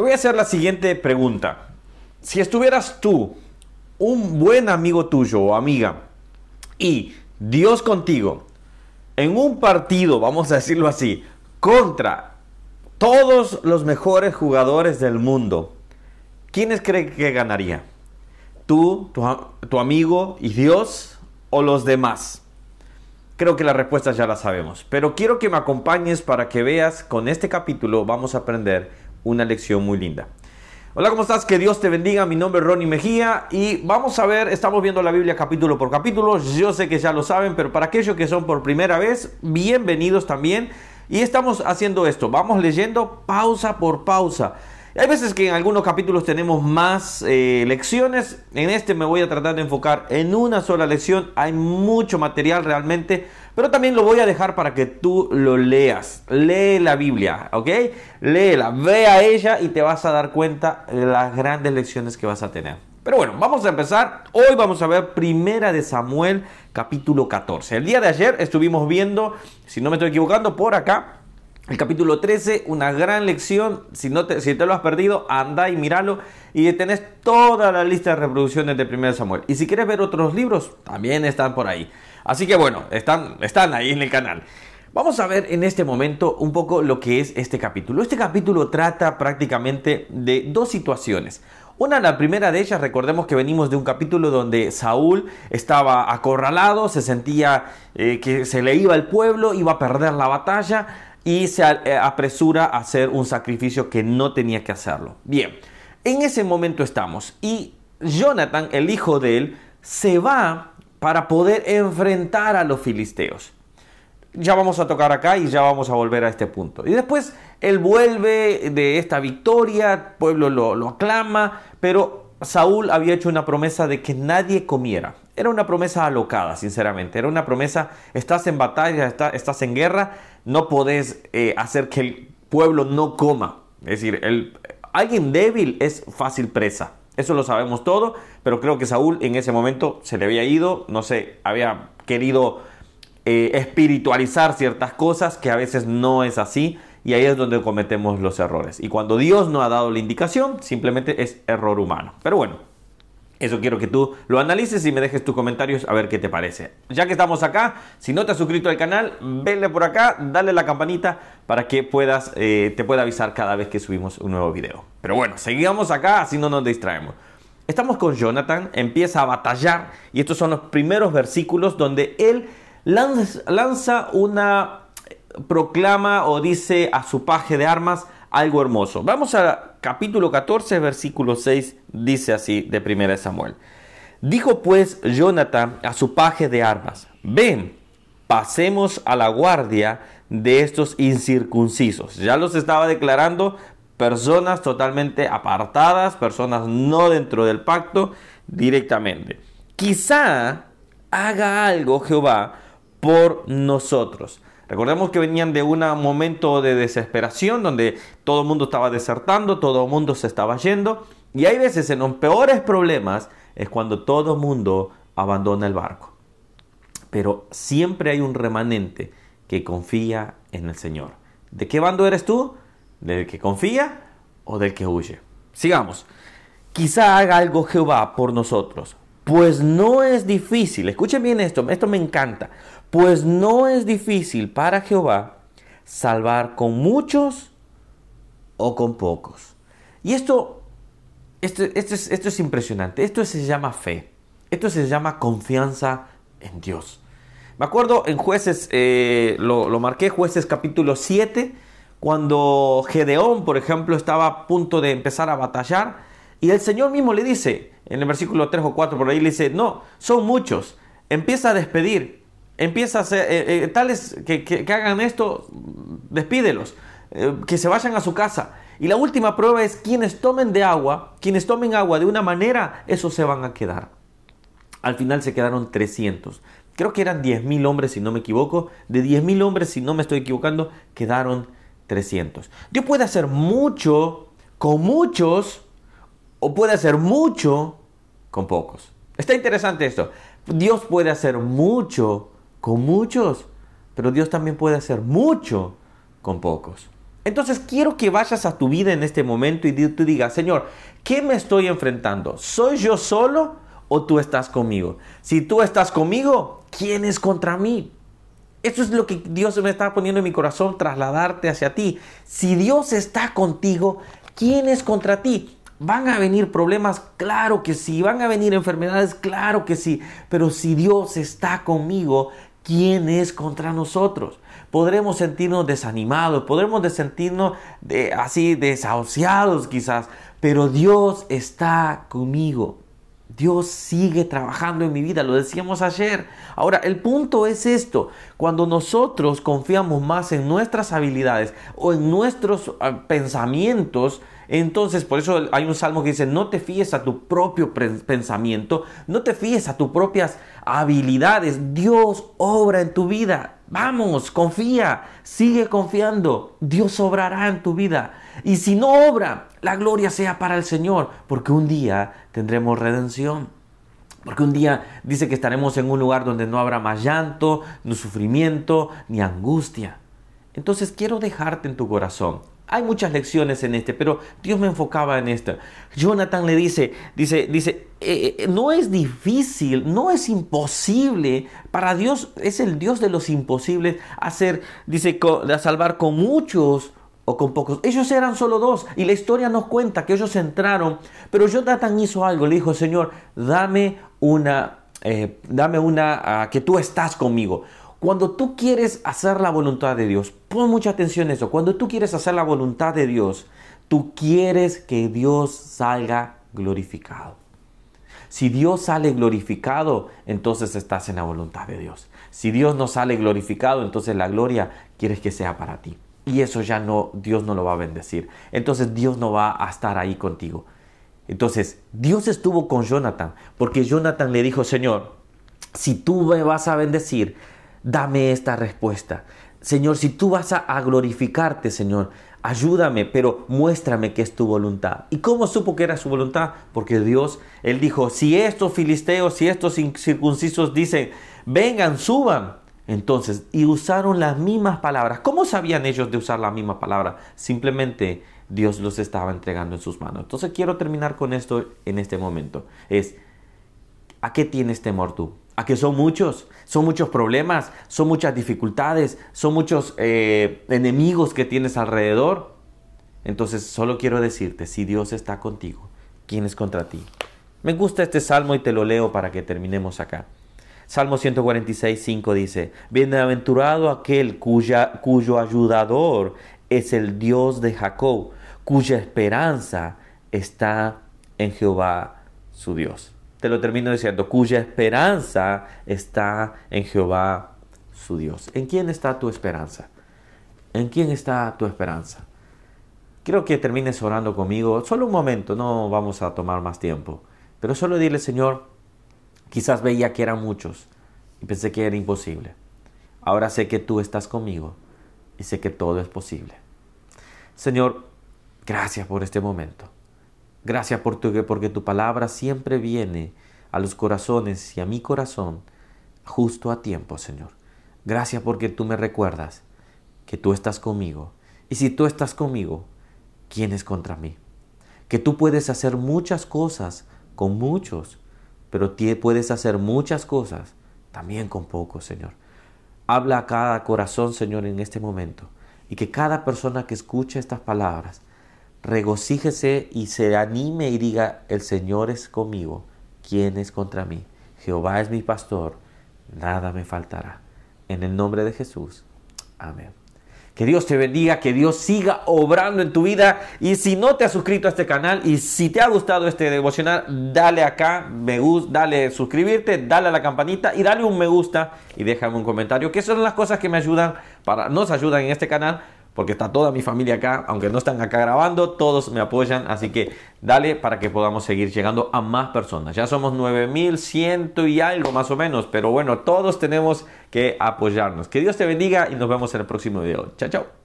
Voy a hacer la siguiente pregunta. Si estuvieras tú, un buen amigo tuyo o amiga, y Dios contigo, en un partido, vamos a decirlo así, contra todos los mejores jugadores del mundo, ¿quiénes creen que ganaría? ¿Tú, tu, tu amigo y Dios o los demás? Creo que la respuesta ya la sabemos, pero quiero que me acompañes para que veas, con este capítulo vamos a aprender una lección muy linda. Hola, ¿cómo estás? Que Dios te bendiga. Mi nombre es Ronnie Mejía y vamos a ver, estamos viendo la Biblia capítulo por capítulo. Yo sé que ya lo saben, pero para aquellos que son por primera vez, bienvenidos también. Y estamos haciendo esto, vamos leyendo pausa por pausa. Hay veces que en algunos capítulos tenemos más eh, lecciones. En este me voy a tratar de enfocar en una sola lección. Hay mucho material realmente. Pero también lo voy a dejar para que tú lo leas. Lee la Biblia, ¿ok? Léela, ve a ella y te vas a dar cuenta de las grandes lecciones que vas a tener. Pero bueno, vamos a empezar. Hoy vamos a ver Primera de Samuel, capítulo 14. El día de ayer estuvimos viendo, si no me estoy equivocando, por acá, el capítulo 13, una gran lección. Si, no te, si te lo has perdido, anda y míralo. Y tenés toda la lista de reproducciones de 1 Samuel. Y si quieres ver otros libros, también están por ahí. Así que bueno, están, están ahí en el canal. Vamos a ver en este momento un poco lo que es este capítulo. Este capítulo trata prácticamente de dos situaciones. Una, la primera de ellas, recordemos que venimos de un capítulo donde Saúl estaba acorralado, se sentía eh, que se le iba el pueblo, iba a perder la batalla y se eh, apresura a hacer un sacrificio que no tenía que hacerlo. Bien, en ese momento estamos y Jonathan, el hijo de él, se va para poder enfrentar a los filisteos. Ya vamos a tocar acá y ya vamos a volver a este punto. Y después él vuelve de esta victoria, el pueblo lo, lo aclama, pero Saúl había hecho una promesa de que nadie comiera. Era una promesa alocada, sinceramente. Era una promesa, estás en batalla, estás en guerra, no podés eh, hacer que el pueblo no coma. Es decir, alguien débil es fácil presa. Eso lo sabemos todo, pero creo que Saúl en ese momento se le había ido, no sé, había querido eh, espiritualizar ciertas cosas que a veces no es así y ahí es donde cometemos los errores. Y cuando Dios no ha dado la indicación, simplemente es error humano. Pero bueno, eso quiero que tú lo analices y me dejes tus comentarios a ver qué te parece. Ya que estamos acá, si no te has suscrito al canal, venle por acá, dale la campanita para que puedas, eh, te pueda avisar cada vez que subimos un nuevo video. Pero bueno, seguimos acá, así no nos distraemos. Estamos con Jonathan, empieza a batallar y estos son los primeros versículos donde él lanza una proclama o dice a su paje de armas algo hermoso. Vamos a capítulo 14, versículo 6, dice así de 1 Samuel. Dijo pues Jonathan a su paje de armas, ven, pasemos a la guardia de estos incircuncisos. Ya los estaba declarando personas totalmente apartadas, personas no dentro del pacto directamente. Quizá haga algo Jehová por nosotros. Recordemos que venían de un momento de desesperación donde todo el mundo estaba desertando, todo el mundo se estaba yendo. Y hay veces en los peores problemas es cuando todo el mundo abandona el barco. Pero siempre hay un remanente que confía en el Señor. ¿De qué bando eres tú? ¿Del que confía o del que huye? Sigamos. Quizá haga algo Jehová por nosotros. Pues no es difícil, escuchen bien esto, esto me encanta, pues no es difícil para Jehová salvar con muchos o con pocos. Y esto, esto, esto, es, esto es impresionante. Esto se llama fe. Esto se llama confianza en Dios. Me acuerdo en jueces, eh, lo, lo, marqué, jueces capítulo 7, cuando Gedeón, por ejemplo, estaba a punto de empezar a batallar. Y el Señor mismo le dice, en el versículo 3 o 4 por ahí, le dice, no, son muchos. Empieza a despedir empieza a hacer, eh, eh, tales que, hagan esto, despídelos, eh, que se vayan a su casa. Y la última prueba es quienes tomen de agua, quienes tomen agua de una manera, esos se van a quedar. Al final se quedaron 300. Creo que eran 10.000 hombres, si no me equivoco. De 10.000 hombres, si no me estoy equivocando, quedaron 300. Dios puede hacer mucho con muchos o puede hacer mucho con pocos. Está interesante esto. Dios puede hacer mucho con muchos, pero Dios también puede hacer mucho con pocos. Entonces quiero que vayas a tu vida en este momento y tú digas, Señor, ¿qué me estoy enfrentando? ¿Soy yo solo o tú estás conmigo? Si tú estás conmigo, ¿quién es contra mí? Eso es lo que Dios me está poniendo en mi corazón, trasladarte hacia ti. Si Dios está contigo, ¿quién es contra ti? ¿Van a venir problemas? Claro que sí. ¿Van a venir enfermedades? Claro que sí. Pero si Dios está conmigo, ¿quién es contra nosotros? Podremos sentirnos desanimados, podremos sentirnos así desahuciados quizás, pero Dios está conmigo. Dios sigue trabajando en mi vida, lo decíamos ayer. Ahora, el punto es esto, cuando nosotros confiamos más en nuestras habilidades o en nuestros ah, pensamientos, entonces, por eso hay un salmo que dice, no te fíes a tu propio pensamiento, no te fíes a tus propias habilidades. Dios obra en tu vida. Vamos, confía, sigue confiando. Dios obrará en tu vida. Y si no obra, la gloria sea para el Señor, porque un día tendremos redención. Porque un día dice que estaremos en un lugar donde no habrá más llanto, ni sufrimiento, ni angustia. Entonces quiero dejarte en tu corazón hay muchas lecciones en este, pero Dios me enfocaba en esta. Jonathan le dice, dice, dice, eh, eh, no es difícil, no es imposible. Para Dios es el Dios de los imposibles hacer, dice, de salvar con muchos o con pocos. Ellos eran solo dos y la historia nos cuenta que ellos entraron, pero Jonathan hizo algo, le dijo, Señor, dame una, eh, dame una, ah, que tú estás conmigo. Cuando tú quieres hacer la voluntad de Dios, pon mucha atención a eso. Cuando tú quieres hacer la voluntad de Dios, tú quieres que Dios salga glorificado. Si Dios sale glorificado, entonces estás en la voluntad de Dios. Si Dios no sale glorificado, entonces la gloria quieres que sea para ti. Y eso ya no, Dios no lo va a bendecir. Entonces Dios no va a estar ahí contigo. Entonces Dios estuvo con Jonathan, porque Jonathan le dijo, Señor, si tú me vas a bendecir, dame esta respuesta. Señor, si tú vas a, glorificarte, Señor, ayúdame, pero muéstrame que es tu voluntad. ¿Y cómo supo que era su voluntad? Porque Dios, Él dijo, si estos filisteos, si estos incircuncisos dicen, vengan, suban. Entonces, y usaron las mismas palabras. ¿Cómo sabían ellos de usar la misma palabra? Simplemente Dios los estaba entregando en sus manos. Entonces quiero terminar con esto en este momento. Es, ¿a qué tienes temor tú? ¿A que son muchos? Son muchos problemas, son muchas dificultades, son muchos eh, enemigos que tienes alrededor. Entonces solo quiero decirte, si Dios está contigo, ¿quién es contra ti? Me gusta este salmo y te lo leo para que terminemos acá. Salmo 146, 5 dice, Bienaventurado aquel cuyo ayudador es el Dios de Jacob, cuya esperanza está en Jehová su Dios te lo termino diciendo, cuya esperanza está en Jehová su Dios. ¿En quién está tu esperanza? ¿En quién está tu esperanza? Quiero que termines orando conmigo, solo un momento, no vamos a tomar más tiempo, pero solo dile, Señor, quizás veía que eran muchos y pensé que era imposible. Ahora sé que tú estás conmigo y sé que todo es posible. Señor, gracias por este momento. Gracias por tu, porque tu palabra siempre viene a los corazones y a mi corazón justo a tiempo, Señor. Gracias porque tú me recuerdas que tú estás conmigo. Y si tú estás conmigo, ¿quién es contra mí? Que tú puedes hacer muchas cosas con muchos, pero puedes hacer muchas cosas también con pocos, Señor. Habla a cada corazón, Señor, en este momento. Y que cada persona que escuche estas palabras regocíjese y se anime y diga, el Señor es conmigo, ¿quién es contra mí? Jehová es mi pastor, nada me faltará. En el nombre de Jesús. Amén. Que Dios te bendiga, que Dios siga obrando en tu vida. Y si no te has suscrito a este canal y si te ha gustado este devocional, dale acá, me gusta, dale suscribirte, dale a la campanita y dale un me gusta y déjame un comentario, que son las cosas que me ayudan, para, nos ayudan en este canal porque está toda mi familia acá, aunque no están acá grabando, todos me apoyan, así que dale para que podamos seguir llegando a más personas. Ya somos 9100 y algo más o menos, pero bueno, todos tenemos que apoyarnos. Que Dios te bendiga y nos vemos en el próximo video. Chao, chao.